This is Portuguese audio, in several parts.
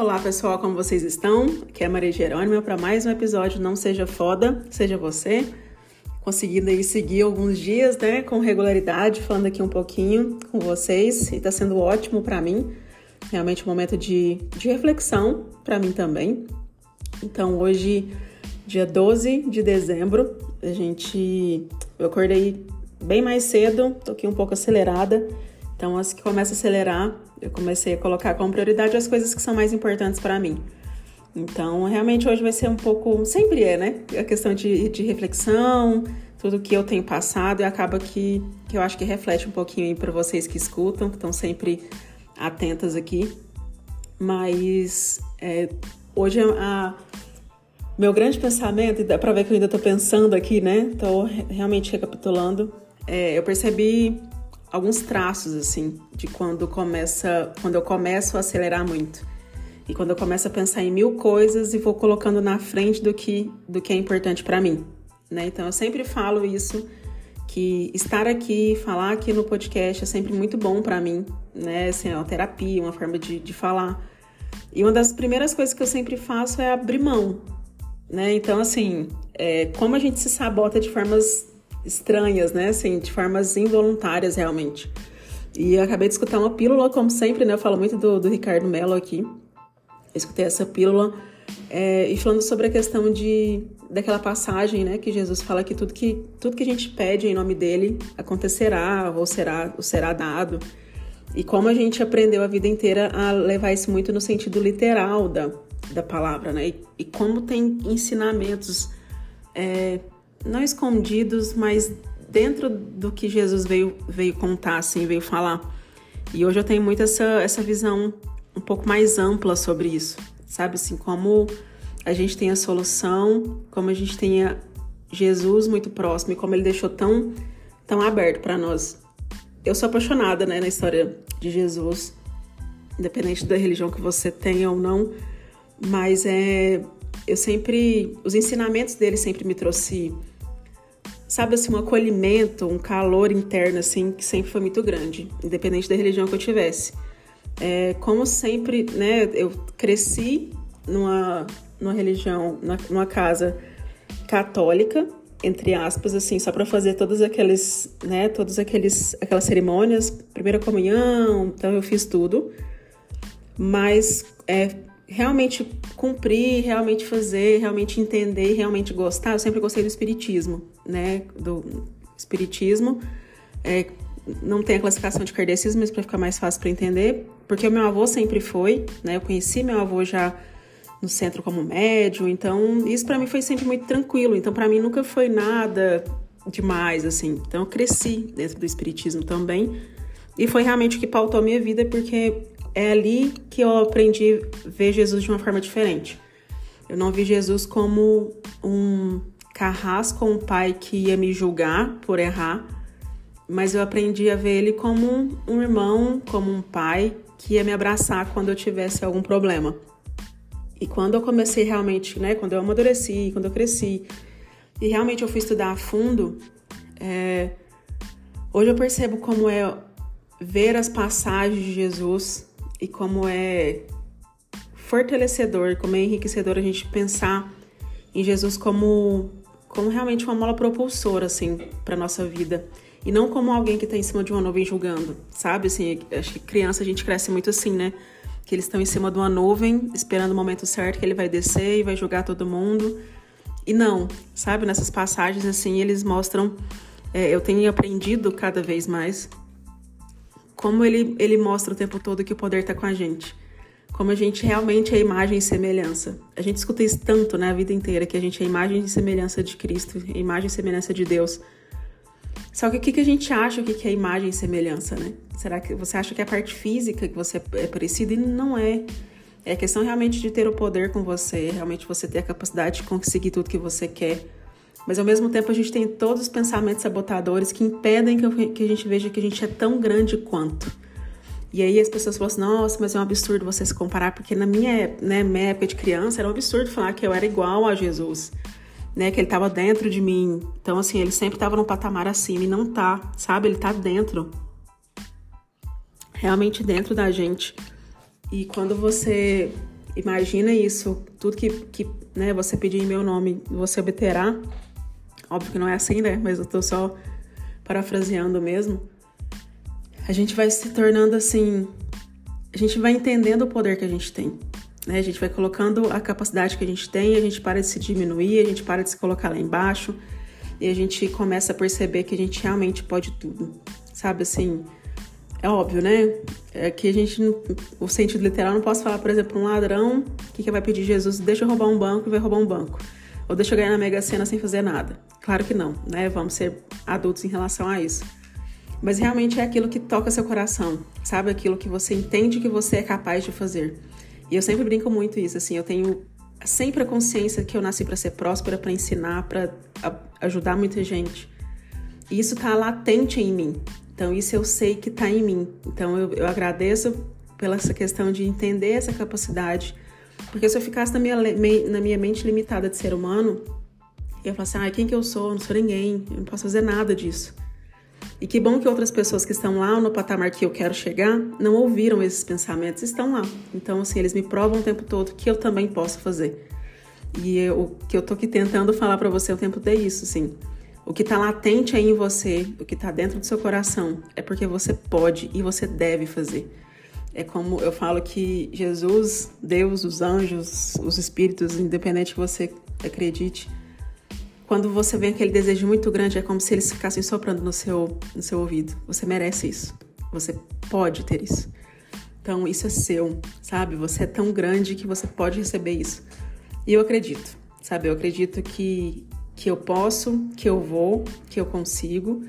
Olá pessoal, como vocês estão? Aqui é Maria Jerônima para mais um episódio Não Seja Foda, Seja Você. Conseguindo aí seguir alguns dias, né, com regularidade, falando aqui um pouquinho com vocês e tá sendo ótimo para mim. Realmente um momento de, de reflexão para mim também. Então hoje, dia 12 de dezembro, a gente. Eu acordei bem mais cedo, tô aqui um pouco acelerada. Então, as que começa a acelerar, eu comecei a colocar como prioridade as coisas que são mais importantes para mim. Então, realmente hoje vai ser um pouco, sempre é, né? A questão de, de reflexão, tudo que eu tenho passado e acaba que, que eu acho que reflete um pouquinho aí para vocês que escutam, que estão sempre atentas aqui. Mas é, hoje a, meu grande pensamento, e dá para ver que eu ainda estou pensando aqui, né? Estou realmente recapitulando. É, eu percebi alguns traços assim de quando começa, quando eu começo a acelerar muito. E quando eu começo a pensar em mil coisas e vou colocando na frente do que do que é importante para mim, né? Então eu sempre falo isso que estar aqui, falar aqui no podcast é sempre muito bom para mim, né? Assim, é uma terapia, uma forma de, de falar. E uma das primeiras coisas que eu sempre faço é abrir mão, né? Então, assim, é, como a gente se sabota de formas estranhas, né? Assim, de formas involuntárias, realmente. E eu acabei de escutar uma pílula, como sempre, né? Eu falo muito do, do Ricardo Mello aqui. Eu escutei essa pílula é, e falando sobre a questão de daquela passagem, né? Que Jesus fala que tudo que tudo que a gente pede em nome dele acontecerá ou será ou será dado. E como a gente aprendeu a vida inteira a levar isso muito no sentido literal da, da palavra, né? E, e como tem ensinamentos é, não escondidos, mas dentro do que Jesus veio, veio contar, assim, veio falar. E hoje eu tenho muito essa, essa visão um pouco mais ampla sobre isso, sabe? Assim, como a gente tem a solução, como a gente tem a Jesus muito próximo e como ele deixou tão, tão aberto para nós. Eu sou apaixonada, né, na história de Jesus, independente da religião que você tenha ou não, mas é eu sempre os ensinamentos dele sempre me trouxe sabe assim, um acolhimento, um calor interno, assim, que sempre foi muito grande, independente da religião que eu tivesse. É, como sempre, né, eu cresci numa, numa religião, numa casa católica, entre aspas, assim, só para fazer todas aqueles, né, todas aqueles, aquelas cerimônias, primeira comunhão, então eu fiz tudo, mas é, realmente cumprir, realmente fazer, realmente entender, realmente gostar, eu sempre gostei do espiritismo, né? Do espiritismo. É, não tem a classificação de kardecismo, mas para ficar mais fácil para entender, porque o meu avô sempre foi, né? Eu conheci meu avô já no centro como médium, então isso para mim foi sempre muito tranquilo. Então para mim nunca foi nada demais assim. Então eu cresci dentro do espiritismo também. E foi realmente o que pautou a minha vida, porque é ali que eu aprendi a ver Jesus de uma forma diferente. Eu não vi Jesus como um carrasco, um pai que ia me julgar por errar, mas eu aprendi a ver ele como um irmão, como um pai que ia me abraçar quando eu tivesse algum problema. E quando eu comecei realmente, né, quando eu amadureci, quando eu cresci, e realmente eu fui estudar a fundo, é, hoje eu percebo como é ver as passagens de Jesus e como é fortalecedor, como é enriquecedor a gente pensar em Jesus como, como realmente uma mola propulsora, assim, para nossa vida. E não como alguém que está em cima de uma nuvem julgando, sabe? Assim, acho que criança a gente cresce muito assim, né? Que eles estão em cima de uma nuvem, esperando o momento certo que ele vai descer e vai julgar todo mundo. E não, sabe? Nessas passagens, assim, eles mostram. É, eu tenho aprendido cada vez mais como ele, ele mostra o tempo todo que o poder está com a gente. Como a gente realmente é imagem e semelhança. A gente escuta isso tanto né, vida inteira, que a gente é imagem e semelhança de Cristo, imagem e semelhança de Deus. Só que o que, que a gente acha que é imagem e semelhança, né? Será que você acha que é a parte física que você é parecida? E não é. É questão realmente de ter o poder com você, realmente você ter a capacidade de conseguir tudo que você quer mas ao mesmo tempo a gente tem todos os pensamentos sabotadores que impedem que a gente veja que a gente é tão grande quanto. E aí as pessoas falam assim, nossa, mas é um absurdo você se comparar, porque na minha, né, minha época de criança era um absurdo falar que eu era igual a Jesus, né? Que ele estava dentro de mim. Então, assim, ele sempre estava num patamar acima e não tá, sabe? Ele tá dentro. Realmente dentro da gente. E quando você imagina isso, tudo que, que né, você pedir em meu nome, você obterá. Óbvio que não é assim, né? Mas eu tô só parafraseando mesmo. A gente vai se tornando assim. A gente vai entendendo o poder que a gente tem. Né? A gente vai colocando a capacidade que a gente tem, a gente para de se diminuir, a gente para de se colocar lá embaixo e a gente começa a perceber que a gente realmente pode tudo. Sabe assim? É óbvio, né? É que a gente, o sentido literal, não posso falar, por exemplo, um ladrão que, que vai pedir Jesus, deixa eu roubar um banco e vai roubar um banco. Ou deixa eu ganhar na Mega Sena sem fazer nada. Claro que não, né? Vamos ser adultos em relação a isso. Mas realmente é aquilo que toca seu coração, sabe? Aquilo que você entende que você é capaz de fazer. E eu sempre brinco muito isso, assim, eu tenho sempre a consciência que eu nasci para ser próspera, para ensinar, para ajudar muita gente. E isso tá latente em mim. Então, isso eu sei que tá em mim. Então, eu, eu agradeço pela essa questão de entender essa capacidade. Porque se eu ficasse na minha, na minha mente limitada de ser humano, eu ia falar assim: ah, quem que eu sou? Eu não sou ninguém, eu não posso fazer nada disso. E que bom que outras pessoas que estão lá no patamar que eu quero chegar não ouviram esses pensamentos, estão lá. Então, assim, eles me provam o tempo todo que eu também posso fazer. E eu, o que eu tô aqui tentando falar para você o tempo todo é isso, assim. O que tá latente aí em você, o que tá dentro do seu coração, é porque você pode e você deve fazer. É como eu falo que Jesus, Deus, os anjos, os espíritos, independente que você acredite, quando você vê aquele desejo muito grande, é como se eles ficassem soprando no seu, no seu ouvido. Você merece isso. Você pode ter isso. Então, isso é seu, sabe? Você é tão grande que você pode receber isso. E eu acredito, sabe? Eu acredito que, que eu posso, que eu vou, que eu consigo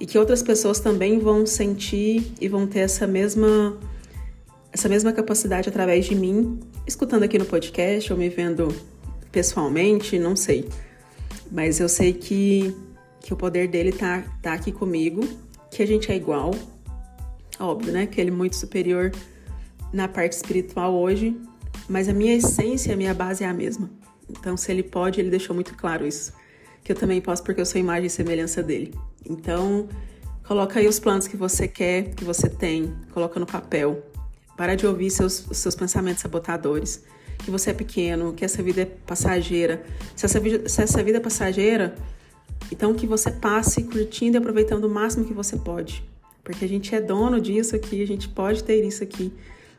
e que outras pessoas também vão sentir e vão ter essa mesma essa mesma capacidade através de mim, escutando aqui no podcast ou me vendo pessoalmente, não sei. Mas eu sei que, que o poder dele tá, tá aqui comigo, que a gente é igual. Óbvio, né? Que ele é muito superior na parte espiritual hoje, mas a minha essência, a minha base é a mesma. Então, se ele pode, ele deixou muito claro isso. Que eu também posso porque eu sou imagem e semelhança dele. Então, coloca aí os planos que você quer, que você tem, coloca no papel. Para de ouvir seus, seus pensamentos sabotadores que você é pequeno, que essa vida é passageira. Se essa vida, se essa vida é passageira, então que você passe curtindo e aproveitando o máximo que você pode. Porque a gente é dono disso aqui, a gente pode ter isso aqui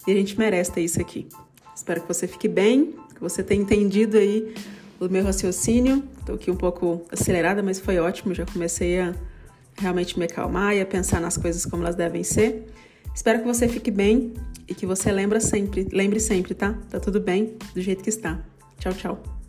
e a gente merece ter isso aqui. Espero que você fique bem, que você tenha entendido aí o meu raciocínio. Estou aqui um pouco acelerada, mas foi ótimo. Já comecei a realmente me acalmar e a pensar nas coisas como elas devem ser. Espero que você fique bem e que você lembra sempre, lembre sempre, tá? Tá tudo bem do jeito que está. Tchau, tchau.